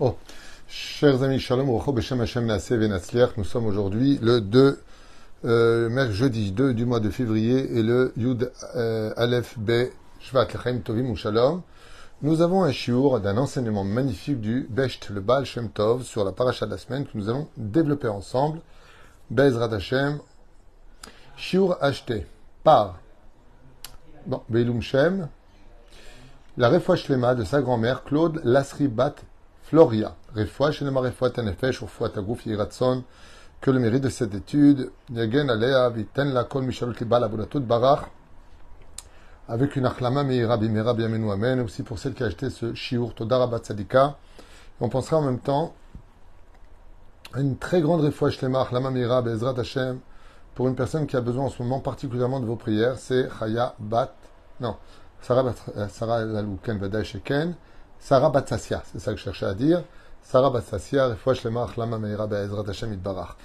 Oh, chers amis, shalom, Nous sommes aujourd'hui le 2, euh, jeudi 2 du mois de février et le Yud euh, Aleph Be Shvat Lechem Tovim Shalom. Nous avons un shiur d'un enseignement magnifique du Besht, le Baal Shem Tov, sur la paracha de la semaine que nous allons développer ensemble. Bezrat Hashem. Shiur acheté par Beilum Shem, la Refoua Shlema de sa grand-mère Claude Lasri Bat Floria. Que le mérite de cette étude. Avec une achlama meira bimera biamenu amen. Aussi pour celle qui a acheté ce shiur Todarabat Sadika. On pensera en même temps à une très grande Refoua Shlema achlama meira Bezrat Hashem pour une personne qui a besoin en ce moment particulièrement de vos prières. C'est Chaya Bat. Non. Sarah, euh, Sarah Lalouken Vadaï Sheken, Sarah Batsassia, c'est ça que je cherchais à dire. Sarah Batsassia, Refouach Shlema, Achlama Meira Be'ezrat Hashem Itbarach.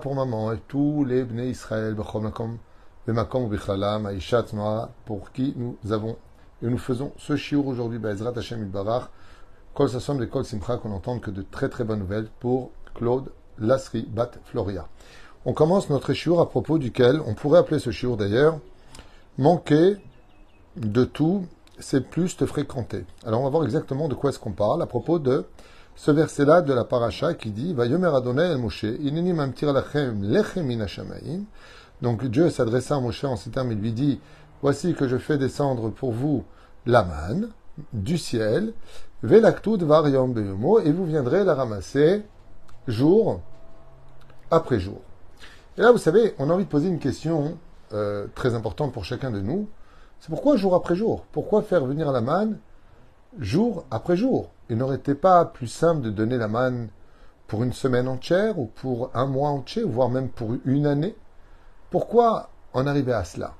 Pour maman et tous les Bnei Israël, Bechom Makom, Bemakom Bichalam, Aishat Noah, pour qui nous avons et nous faisons ce shiur aujourd'hui, Be'ezrat Hashem Itbarach. Kol Sassom et Kol Simcha, qu'on entende que de très très bonnes nouvelles pour Claude Lasri Bat Floria. On commence notre shiur à propos duquel, on pourrait appeler ce shiur d'ailleurs, manquer de tout, c'est plus te fréquenter. Alors on va voir exactement de quoi est-ce qu'on parle à propos de ce verset-là de la paracha qui dit Va yomer Adonai el Moshe, lachem lechem Donc Dieu s'adressa à Moshe en ces termes, il lui dit Voici que je fais descendre pour vous la manne du ciel, velaktud et vous viendrez la ramasser jour après jour. Et là, vous savez, on a envie de poser une question euh, très importante pour chacun de nous. C'est pourquoi jour après jour Pourquoi faire venir la manne jour après jour? Il n'aurait été pas plus simple de donner la manne pour une semaine entière ou pour un mois entier, voire même pour une année? Pourquoi en arriver à cela?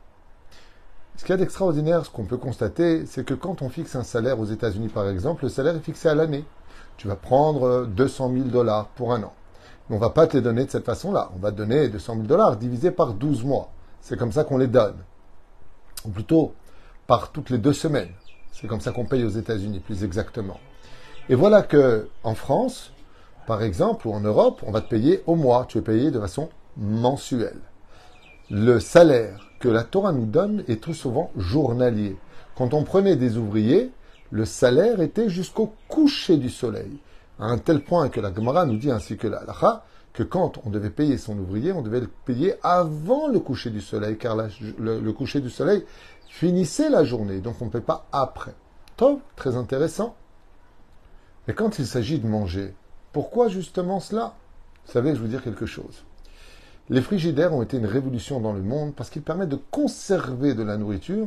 Ce qu'il y a d'extraordinaire, ce qu'on peut constater, c'est que quand on fixe un salaire aux États-Unis, par exemple, le salaire est fixé à l'année. Tu vas prendre 200 000 dollars pour un an. Mais on ne va pas te les donner de cette façon-là. On va te donner 200 000 dollars divisé par 12 mois. C'est comme ça qu'on les donne ou plutôt par toutes les deux semaines. C'est comme ça qu'on paye aux États-Unis, plus exactement. Et voilà que en France, par exemple, ou en Europe, on va te payer au mois. Tu es payé de façon mensuelle. Le salaire que la Torah nous donne est tout souvent journalier. Quand on prenait des ouvriers, le salaire était jusqu'au coucher du soleil. À un tel point que la Gemara nous dit, ainsi que la Lacha, que quand on devait payer son ouvrier, on devait le payer avant le coucher du soleil, car le, coucher du soleil finissait la journée, donc on ne paie pas après. Top, très intéressant. Mais quand il s'agit de manger, pourquoi justement cela? Vous savez, je vous dire quelque chose. Les frigidaires ont été une révolution dans le monde parce qu'ils permettent de conserver de la nourriture.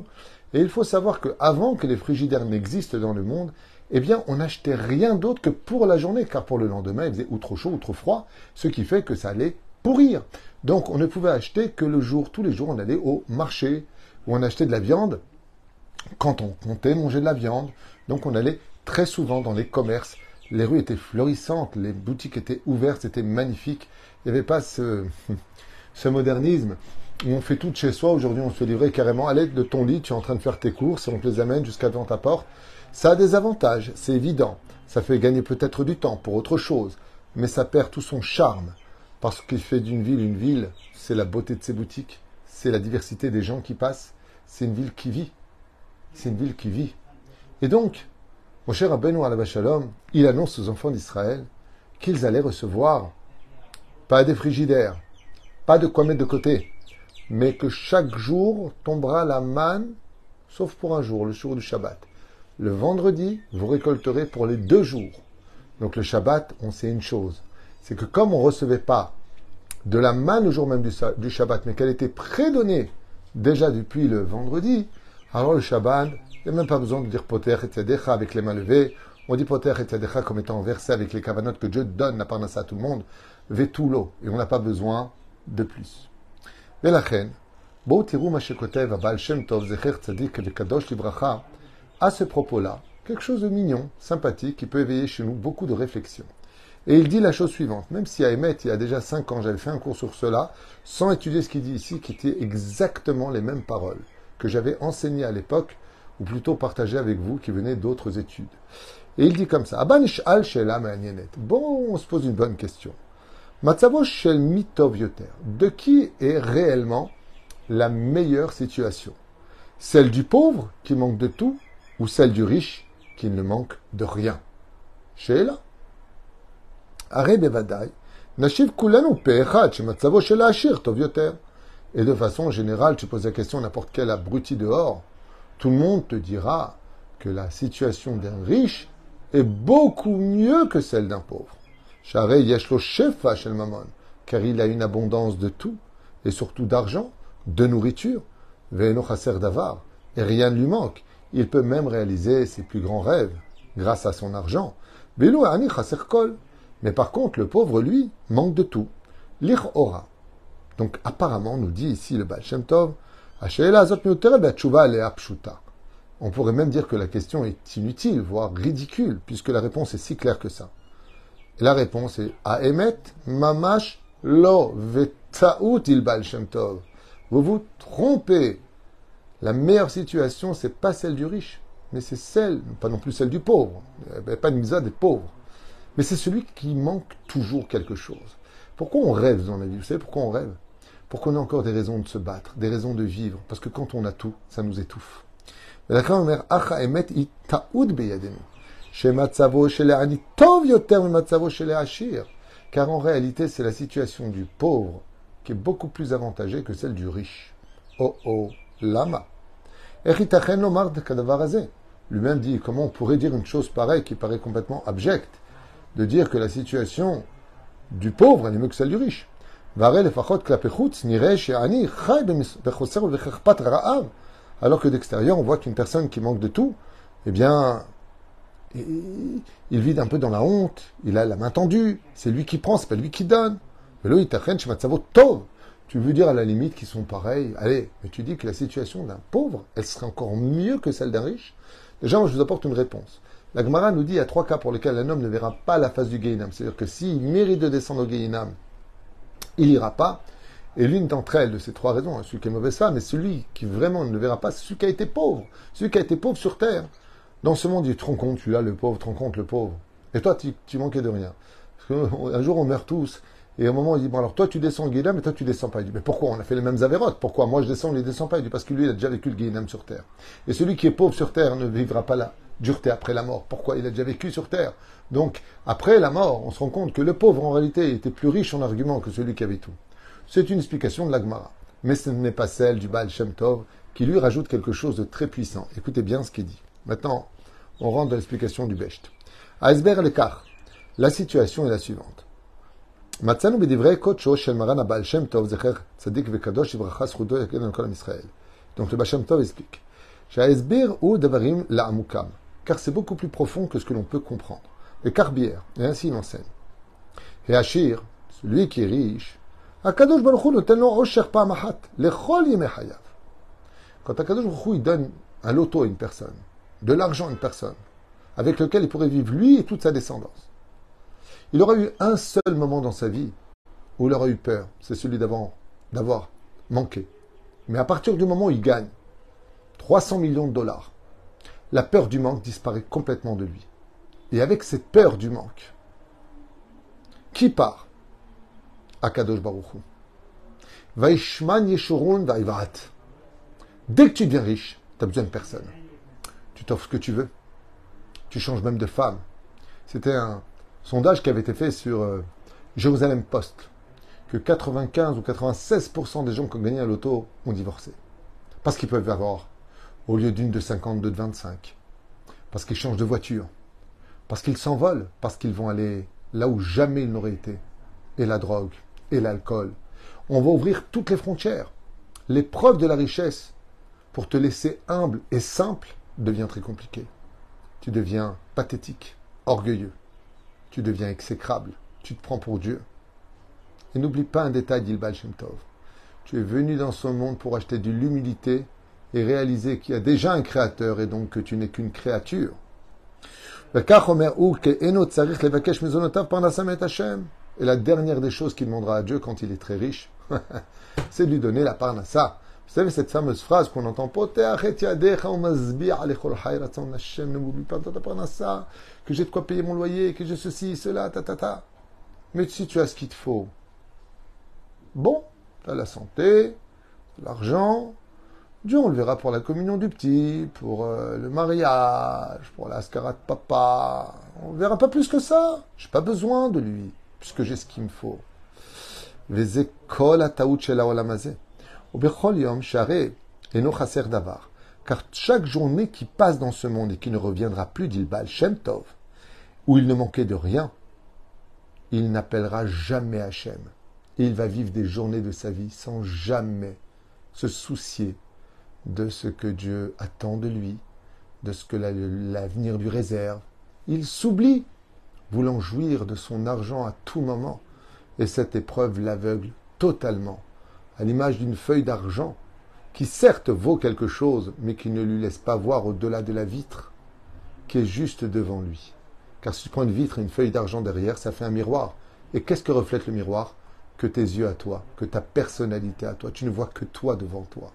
Et il faut savoir qu'avant que les frigidaires n'existent dans le monde, eh bien, on n'achetait rien d'autre que pour la journée, car pour le lendemain, il faisait ou trop chaud ou trop froid, ce qui fait que ça allait pourrir. Donc, on ne pouvait acheter que le jour, tous les jours, on allait au marché, où on achetait de la viande, quand on comptait manger de la viande. Donc, on allait très souvent dans les commerces. Les rues étaient florissantes, les boutiques étaient ouvertes, c'était magnifique. Il n'y avait pas ce, modernisme où on fait tout de chez soi. Aujourd'hui, on se fait livrer carrément à l'aide de ton lit. Tu es en train de faire tes courses et on te les amène jusqu'à devant ta porte. Ça a des avantages, c'est évident. Ça fait gagner peut-être du temps pour autre chose, mais ça perd tout son charme. Parce qu'il fait d'une ville une ville, c'est la beauté de ses boutiques, c'est la diversité des gens qui passent, c'est une ville qui vit. C'est une ville qui vit. Et donc, mon cher Rabbeinu Alaba Shalom, il annonce aux enfants d'Israël qu'ils allaient recevoir pas des frigidaires, pas de quoi mettre de côté, mais que chaque jour tombera la manne, sauf pour un jour, le jour du Shabbat. Le vendredi, vous récolterez pour les deux jours. Donc le Shabbat, on sait une chose. C'est que comme on ne recevait pas de la manne le jour même du, Shabbat, mais qu'elle était prédonnée déjà depuis le vendredi, alors le Shabbat, il n'y a même pas besoin de dire poter et tzadecha avec les mains levées. On dit poter et tzadecha comme étant versé avec les cavanotes que Dieu donne la parnassa à tout le monde Vetulo. Et on n'a pas besoin de plus. ולכן, בואו תראו מה שכותב הבעל שם טוב, זכר צדיק וקדוש לברכה, à ce propos-là, quelque chose de mignon, sympathique, qui peut éveiller chez nous beaucoup de réflexions. Et il dit la chose suivante, même si à Emmet, il y a déjà cinq ans, j'avais fait un cours sur cela, sans étudier ce qu'il dit ici, qui étaient exactement les mêmes paroles que j'avais enseignées à l'époque, ou plutôt partagées avec vous qui venez d'autres études. Et il dit comme ça, Abanish al shela Bon, on se pose une bonne question. Matzavo shel mitov yoter. De qui est réellement la meilleure situation? Celle du pauvre qui manque de tout ou celle du riche qui ne manque de rien? Shela. Are bevadai. Nashiv kulanu pe'echad shematzavo shel ashir tov yoter. Et de façon générale, tu poses la question à n'importe quel abruti dehors, tout le monde te dira que la situation d'un riche est beaucoup mieux que celle d'un pauvre. Yeshlo Shefa Shel Mamon, car il a une abondance de tout, et surtout d'argent, de nourriture, Davar, et rien ne lui manque. Il peut même réaliser ses plus grands rêves grâce à son argent. Ani Chaser Kol. Mais par contre, le pauvre, lui, manque de tout. Lich Ora. Donc apparemment, nous dit ici le Baal Shem Tov, on pourrait même dire que la question est inutile, voire ridicule, puisque la réponse est si claire que ça. La réponse est Aemet mamash lo vetaout il Shem Tov. Vous vous trompez. La meilleure situation, c'est pas celle du riche, mais c'est celle, pas non plus celle du pauvre. Pas une misa des pauvres. Mais c'est celui qui manque toujours quelque chose. Pourquoi on rêve dans la vie? Vous savez pourquoi on rêve? Pour qu'on ait encore des raisons de se battre, des raisons de vivre, parce que quand on a tout, ça nous étouffe. Car en réalité, c'est la situation du pauvre qui est beaucoup plus avantagée que celle du riche. Oh oh, lama. Lui-même dit comment on pourrait dire une chose pareille qui paraît complètement abjecte, de dire que la situation du pauvre est mieux que celle du riche. Alors que d'extérieur, on voit qu'une personne qui manque de tout, eh bien, il vit un peu dans la honte, il a la main tendue, c'est lui qui prend, c'est pas lui qui donne. Tu veux dire à la limite qu'ils sont pareils, allez, mais tu dis que la situation d'un pauvre, elle serait encore mieux que celle d'un riche Déjà, moi, je vous apporte une réponse. La Gemara nous dit il y a trois cas pour lesquels un homme ne verra pas la face du Gainam. C'est-à-dire que s'il mérite de descendre au Gainam, il n'ira pas. Et l'une d'entre elles, de ces trois raisons, hein, celui qui est mauvaise femme, mais celui qui vraiment ne verra pas, c'est celui qui a été pauvre, celui qui a été pauvre sur terre. Dans ce monde, il te rend compte, tu as le pauvre, te rends compte le pauvre. Et toi, tu, manquais de rien. Parce qu'un jour, on meurt tous. Et au moment, il dit, bon, alors toi, tu descends le mais toi, tu descends pas. Il dit, mais pourquoi On a fait les mêmes avérotes? Pourquoi Moi, je descends, il ne descend pas? Il dit, parce que lui, il a déjà vécu le sur terre. Et celui qui est pauvre sur terre ne vivra pas la dureté après la mort. Pourquoi Il a déjà vécu sur terre? Donc, après la mort, on se rend compte que le pauvre, en réalité, était plus riche en argument que celui qui avait tout. C'est une explication de l'Agmara. Mais ce n'est pas celle du Baal Shem Tov qui lui rajoute quelque chose de très puissant. Écoutez bien ce qu'il dit. Maintenant, on rentre dans l'explication du Becht. Aisber l'écart. La situation est la suivante. Matzanu b'divrei kocho shel maran Baal Shem Tov zecher tzadik vekadosh ivracha zchuto yakel kolam Israël. Donc le Baal Shem Tov explique. Sha'aisber ou davarim la'amukam. Car c'est beaucoup plus profond que ce que l'on peut comprendre. Le carbière, et ainsi il enseigne. Et Achir, celui qui est riche, Akadosh Baruch Hu osher pa'amahat, lechol hayav. Quand Akadosh Baruch il donne un loto à une personne, de l'argent à une personne, avec lequel il pourrait vivre lui et toute sa descendance. Il aura eu un seul moment dans sa vie où il aura eu peur, c'est celui d'avoir manqué. Mais à partir du moment où il gagne 300 millions de dollars, la peur du manque disparaît complètement de lui. Et avec cette peur du manque, qui part? Akadosh Baruchu. Vaishman Yeshurun. Dès que tu deviens riche, tu n'as besoin de personne. Tu t'offres ce que tu veux. Tu changes même de femme. C'était un sondage qui avait été fait sur euh, Jérusalem Post, que 95 ou 96% des gens qui ont gagné à l'auto ont divorcé. Parce qu'ils peuvent avoir, au lieu d'une de 50, deux de 25. Parce qu'ils changent de voiture. Parce qu'ils s'envolent. Parce qu'ils vont aller là où jamais ils n'auraient été. Et la drogue, et l'alcool. On va ouvrir toutes les frontières. L'épreuve de la richesse, pour te laisser humble et simple, devient très compliquée. Tu deviens pathétique, orgueilleux. Tu deviens exécrable. Tu te prends pour Dieu. Et n'oublie pas un détail d'Ilbal Shem Tov. Tu es venu dans ce monde pour acheter de l'humilité et réaliser qu'il y a déjà un créateur et donc que tu n'es qu'une créature. Et la dernière des choses qu'il demandera à Dieu quand il est très riche, c'est de lui donner la parnassa Vous savez cette fameuse phrase qu'on entend ne m'oublie pas ça, que j'ai de quoi payer mon loyer, que j'ai ceci, cela, ta ta ta. Mais si tu as ce qu'il te faut, bon, tu as la santé, l'argent, Dieu, on le verra pour la communion du petit, pour euh, le mariage, pour la de papa. On ne verra pas plus que ça. Je n'ai pas besoin de lui, puisque j'ai ce qu'il me faut. Car chaque journée qui passe dans ce monde et qui ne reviendra plus, le Shem Tov, où il ne manquait de rien, il n'appellera jamais Hachem. Et il va vivre des journées de sa vie sans jamais se soucier de ce que Dieu attend de lui, de ce que l'avenir lui réserve. Il s'oublie, voulant jouir de son argent à tout moment, et cette épreuve l'aveugle totalement, à l'image d'une feuille d'argent qui certes vaut quelque chose, mais qui ne lui laisse pas voir au-delà de la vitre qui est juste devant lui. Car si tu prends une vitre et une feuille d'argent derrière, ça fait un miroir. Et qu'est-ce que reflète le miroir? Que tes yeux à toi, que ta personnalité à toi. Tu ne vois que toi devant toi.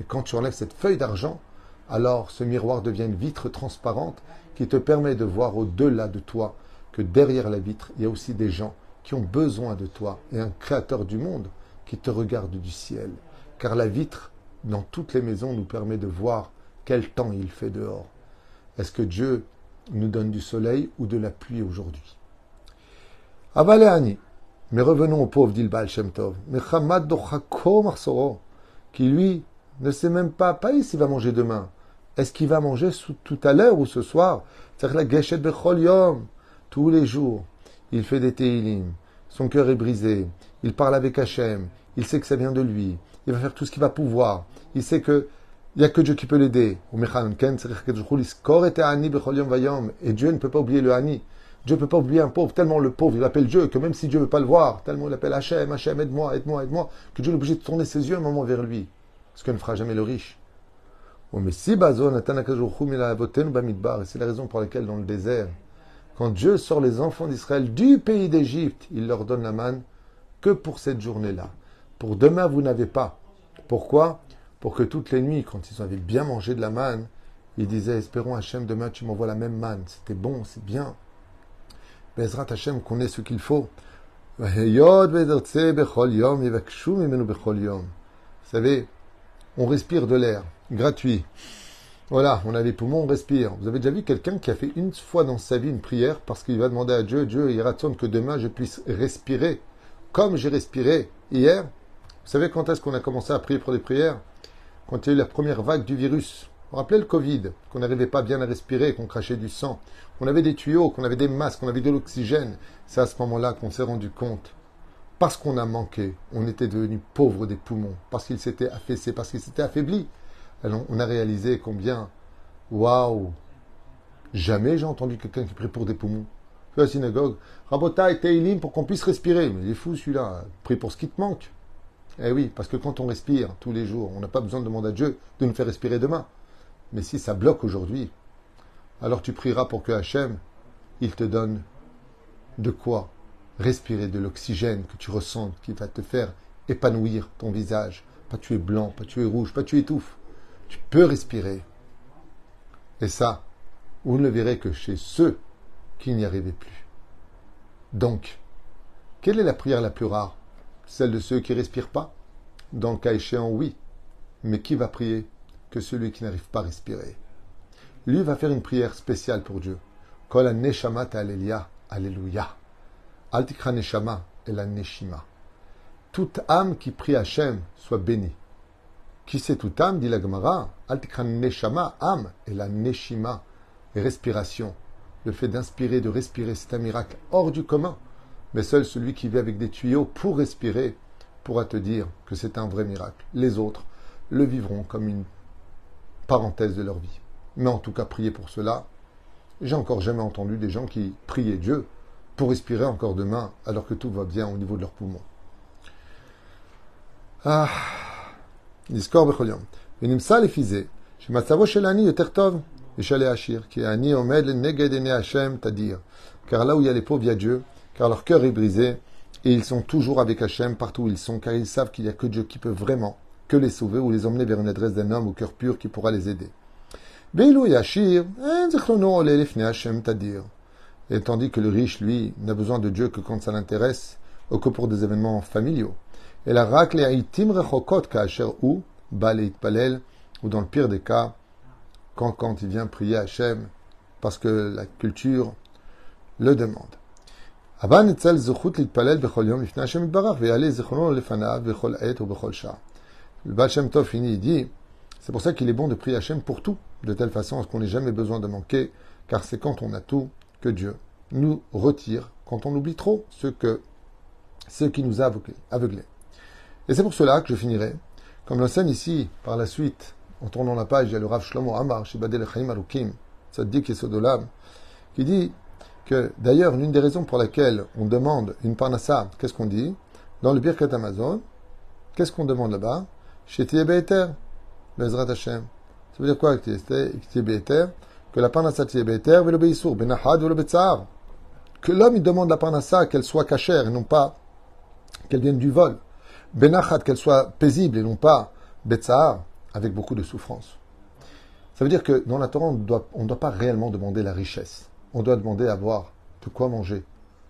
Et quand tu enlèves cette feuille d'argent, alors ce miroir devient une vitre transparente qui te permet de voir au-delà de toi que derrière la vitre, il y a aussi des gens qui ont besoin de toi et un créateur du monde qui te regarde du ciel. Car la vitre, dans toutes les maisons, nous permet de voir quel temps il fait dehors. Est-ce que Dieu nous donne du soleil ou de la pluie aujourd'hui? Avaléani. Mais revenons au pauvre d'Ilbal Shem Tov. Qui lui ne sait même pas, pas s'il va manger demain. Est-ce qu'il va manger tout à l'heure ou ce soir? C'est-à-dire la. Tous les jours, il fait des Teilim. Son cœur est brisé. Il parle avec Hachem. Il sait que ça vient de lui. Il va faire tout ce qu'il va pouvoir. Il sait que il n'y a que Dieu qui peut l'aider. Et Dieu ne peut pas oublier le Hani. Dieu ne peut pas oublier un pauvre, tellement le pauvre, il appelle Dieu, que même si Dieu ne veut pas le voir, tellement il appelle Hachem, Hachem, aide-moi, aide-moi, aide-moi, que Dieu est obligé de tourner ses yeux un moment vers lui ce que ne fera jamais le riche. Et c'est la raison pour laquelle dans le désert, quand Dieu sort les enfants d'Israël du pays d'Égypte, il leur donne la manne que pour cette journée-là. Pour demain, vous n'avez pas. Pourquoi? Pour que toutes les nuits, quand ils avaient bien mangé de la manne, ils disaient Espérons Hachem, demain tu m'envoies la même manne. C'était bon, c'est bien. Bezrat Hachem connaît ce qu'il faut. Vous savez, on respire de l'air, gratuit. Voilà, on a les poumons, on respire. Vous avez déjà vu quelqu'un qui a fait une fois dans sa vie une prière parce qu'il va demander à Dieu, Dieu, il raconte que demain je puisse respirer comme j'ai respiré hier. Vous savez quand est-ce qu'on a commencé à prier pour des prières? Quand il y a eu la première vague du virus. Vous rappelez le Covid, qu'on n'arrivait pas bien à respirer, qu'on crachait du sang. On avait des tuyaux, qu'on avait des masques, qu'on avait de l'oxygène. C'est à ce moment-là qu'on s'est rendu compte parce qu'on a manqué, on était devenu pauvre des poumons, parce qu'il s'était affaissé, parce qu'il s'était affaibli. Alors on a réalisé combien, waouh, jamais j'ai entendu quelqu'un qui prie pour des poumons. La synagogue, Rabota et Teilim pour qu'on puisse respirer. Mais il est fou celui-là, prie pour ce qui te manque. Eh oui, parce que quand on respire tous les jours, on n'a pas besoin de demander à Dieu de nous faire respirer demain. Mais si ça bloque aujourd'hui, alors tu prieras pour que Hachem, il te donne de quoi respirer de l'oxygène que tu ressens, qui va te faire épanouir ton visage. Pas tu es blanc, pas tu es rouge, pas tu étouffes. Tu peux respirer. Et ça, vous ne le verrez que chez ceux qui n'y arrivaient plus. Donc, quelle est la prière la plus rare? Celle de ceux qui respirent pas? Dans le cas oui. Mais qui va prier que celui qui n'arrive pas à respirer? Lui va faire une prière spéciale pour Dieu. Kol neshamat alléluia. Altikra Neshama et la Neshima. Toute âme qui prie Hachem soit bénie. Qui c'est toute âme, dit la Gemara Altikra Neshama, âme, et la Neshima, respiration le fait d'inspirer, de respirer, c'est un miracle hors du commun. Mais seul celui qui vit avec des tuyaux pour respirer pourra te dire que c'est un vrai miracle. Les autres le vivront comme une parenthèse de leur vie. Mais en tout cas, prier pour cela. J'ai encore jamais entendu des gens qui priaient Dieu pour respirer encore demain alors que tout va bien au niveau de leurs poumons. Ah, Discord Venimsa les. Chez Matsavo de Tertov. Echale Hachir, qui est Ani Omed Negedene Hashem Tadir. Car là où il y a les pauvres, il y a Dieu, car leur cœur est brisé, et ils sont toujours avec Hachem partout où ils sont, car ils savent qu'il n'y a que Dieu qui peut vraiment que les sauver ou les emmener vers une adresse d'un homme au cœur pur qui pourra les aider. Hein, et tandis que le riche, lui, n'a besoin de Dieu que quand ça l'intéresse, ou que pour des événements familiaux. Et la ou dans le pire des cas, quand, il vient prier Hachem, parce que la culture le demande. Le Baal Shem Tov finit, dit, c'est pour ça qu'il est bon de prier Hachem pour tout, de telle façon à ce qu'on n'ait jamais besoin de manquer, car c'est quand on a tout que Dieu nous retire, quand on oublie trop ce, que, ce qui nous a aveuglés. Et c'est pour cela que je finirai, comme l'enseigne ici, par la suite, en tournant la page, il y a le Rav Shlomo Amar, Shibadel Chaim Arukim, Tzaddik Yesodolam, qui dit que d'ailleurs, l'une des raisons pour laquelle on demande une parnassa, qu'est-ce qu'on dit? Dans le Birkat Amazon, qu'est-ce qu'on demande là-bas? Chez Be'eter, Bezrat Hashem. Ça veut dire quoi Que la parnassa Be'eter, Velo Be'isur, Benahad, Velo Be'tzar. Que l'homme, il demande la parnassa, qu'elle soit cachère et non pas qu'elle vienne du vol. Benachad, qu'elle soit paisible et non pas Be'tzar, avec beaucoup de souffrance. Ça veut dire que dans la Torah, on ne doit pas réellement demander la richesse on doit demander à avoir de quoi manger.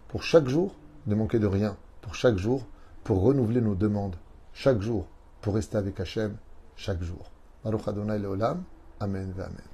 Pour chaque jour, ne manquer de rien. Pour chaque jour, pour renouveler nos demandes. Chaque jour, pour rester avec Hachem. Chaque jour. Amen. Amen.